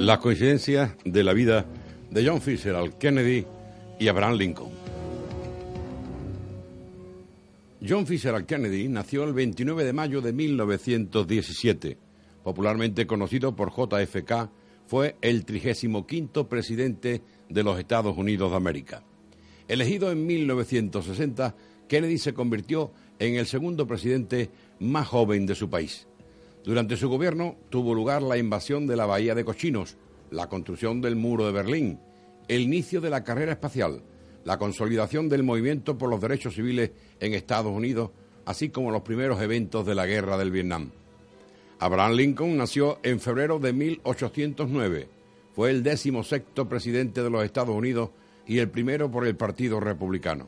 Las coincidencias de la vida de John Fitzgerald Kennedy y Abraham Lincoln. John Fitzgerald Kennedy nació el 29 de mayo de 1917. Popularmente conocido por JFK, fue el 35 presidente de los Estados Unidos de América. Elegido en 1960, Kennedy se convirtió en el segundo presidente más joven de su país. Durante su gobierno tuvo lugar la invasión de la Bahía de Cochinos, la construcción del Muro de Berlín, el inicio de la carrera espacial, la consolidación del movimiento por los derechos civiles en Estados Unidos, así como los primeros eventos de la Guerra del Vietnam. Abraham Lincoln nació en febrero de 1809. Fue el décimo sexto presidente de los Estados Unidos y el primero por el Partido Republicano.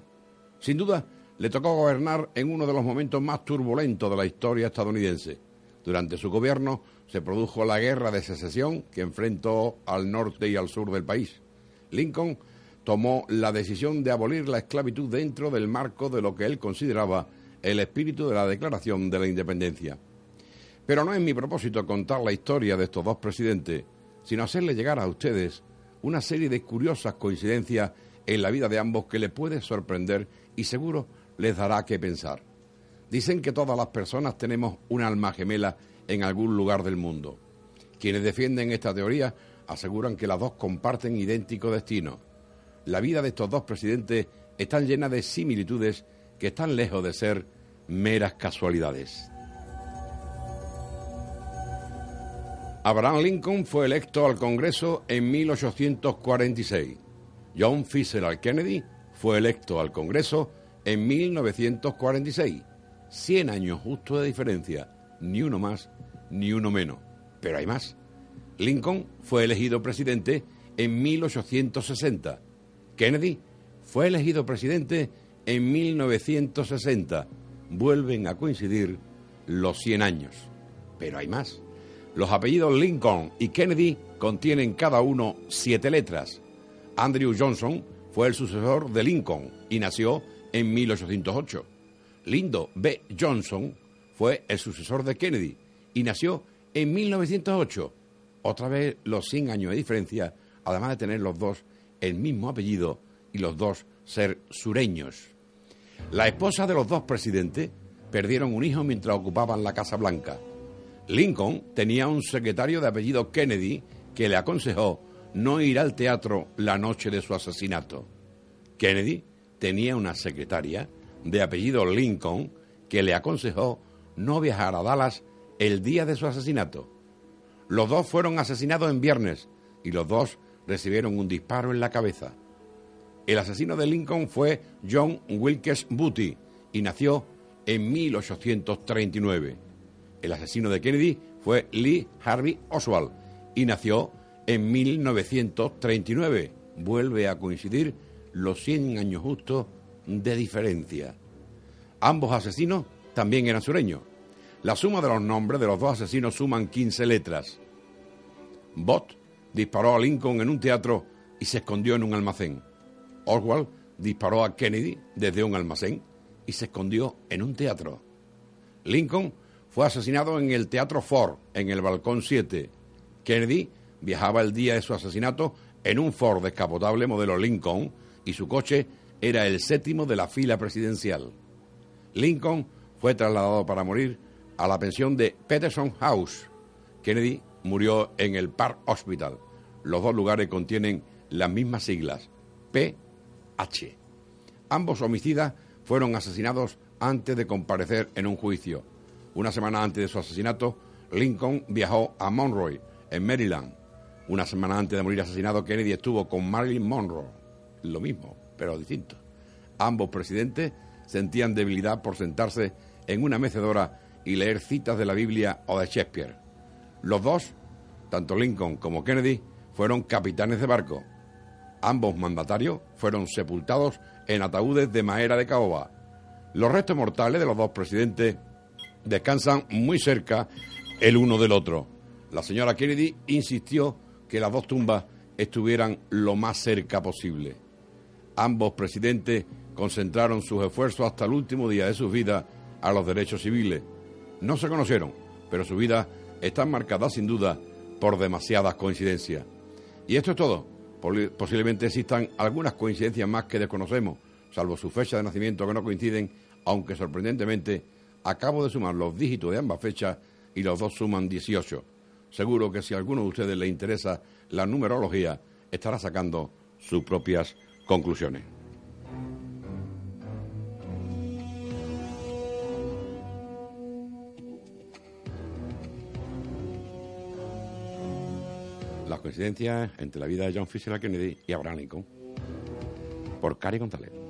Sin duda, le tocó gobernar en uno de los momentos más turbulentos de la historia estadounidense durante su gobierno se produjo la guerra de secesión que enfrentó al norte y al sur del país. Lincoln tomó la decisión de abolir la esclavitud dentro del marco de lo que él consideraba el espíritu de la Declaración de la Independencia. Pero no es mi propósito contar la historia de estos dos presidentes, sino hacerle llegar a ustedes una serie de curiosas coincidencias en la vida de ambos que les puede sorprender y seguro les dará que pensar. Dicen que todas las personas tenemos un alma gemela en algún lugar del mundo. Quienes defienden esta teoría aseguran que las dos comparten idéntico destino. La vida de estos dos presidentes está llena de similitudes que están lejos de ser meras casualidades. Abraham Lincoln fue electo al Congreso en 1846. John Fitzgerald Kennedy fue electo al Congreso en 1946. 100 años justo de diferencia, ni uno más ni uno menos. Pero hay más. Lincoln fue elegido presidente en 1860. Kennedy fue elegido presidente en 1960. Vuelven a coincidir los 100 años. Pero hay más. Los apellidos Lincoln y Kennedy contienen cada uno siete letras. Andrew Johnson fue el sucesor de Lincoln y nació en 1808. Lindo B. Johnson fue el sucesor de Kennedy y nació en 1908. Otra vez los 100 años de diferencia, además de tener los dos el mismo apellido y los dos ser sureños. La esposa de los dos presidentes perdieron un hijo mientras ocupaban la Casa Blanca. Lincoln tenía un secretario de apellido Kennedy que le aconsejó no ir al teatro la noche de su asesinato. Kennedy tenía una secretaria de apellido Lincoln, que le aconsejó no viajar a Dallas el día de su asesinato. Los dos fueron asesinados en viernes y los dos recibieron un disparo en la cabeza. El asesino de Lincoln fue John Wilkes Booty y nació en 1839. El asesino de Kennedy fue Lee Harvey Oswald y nació en 1939. Vuelve a coincidir los 100 años justos de diferencia. Ambos asesinos también eran sureños. La suma de los nombres de los dos asesinos suman 15 letras. Bott disparó a Lincoln en un teatro y se escondió en un almacén. Oswald disparó a Kennedy desde un almacén y se escondió en un teatro. Lincoln fue asesinado en el Teatro Ford, en el Balcón 7. Kennedy viajaba el día de su asesinato en un Ford descapotable modelo Lincoln y su coche era el séptimo de la fila presidencial. Lincoln fue trasladado para morir a la pensión de Peterson House. Kennedy murió en el Park Hospital. Los dos lugares contienen las mismas siglas, PH. Ambos homicidas fueron asesinados antes de comparecer en un juicio. Una semana antes de su asesinato, Lincoln viajó a Monroe, en Maryland. Una semana antes de morir asesinado, Kennedy estuvo con Marilyn Monroe. Lo mismo pero distintos. Ambos presidentes sentían debilidad por sentarse en una mecedora y leer citas de la Biblia o de Shakespeare. Los dos, tanto Lincoln como Kennedy, fueron capitanes de barco. Ambos mandatarios fueron sepultados en ataúdes de madera de caoba. Los restos mortales de los dos presidentes descansan muy cerca el uno del otro. La señora Kennedy insistió que las dos tumbas estuvieran lo más cerca posible. Ambos presidentes concentraron sus esfuerzos hasta el último día de sus vidas a los derechos civiles. No se conocieron, pero su vida está marcada sin duda por demasiadas coincidencias. Y esto es todo. Posiblemente existan algunas coincidencias más que desconocemos, salvo su fecha de nacimiento que no coinciden, aunque sorprendentemente acabo de sumar los dígitos de ambas fechas y los dos suman 18. Seguro que si a alguno de ustedes le interesa la numerología, estará sacando sus propias conclusiones. Las coincidencias entre la vida de John Fisher Kennedy y Abraham Lincoln. Por Cari González.